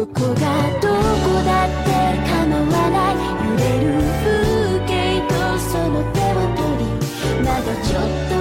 ここがどこだって構わない。揺れる風景とその手を取りまだちょっと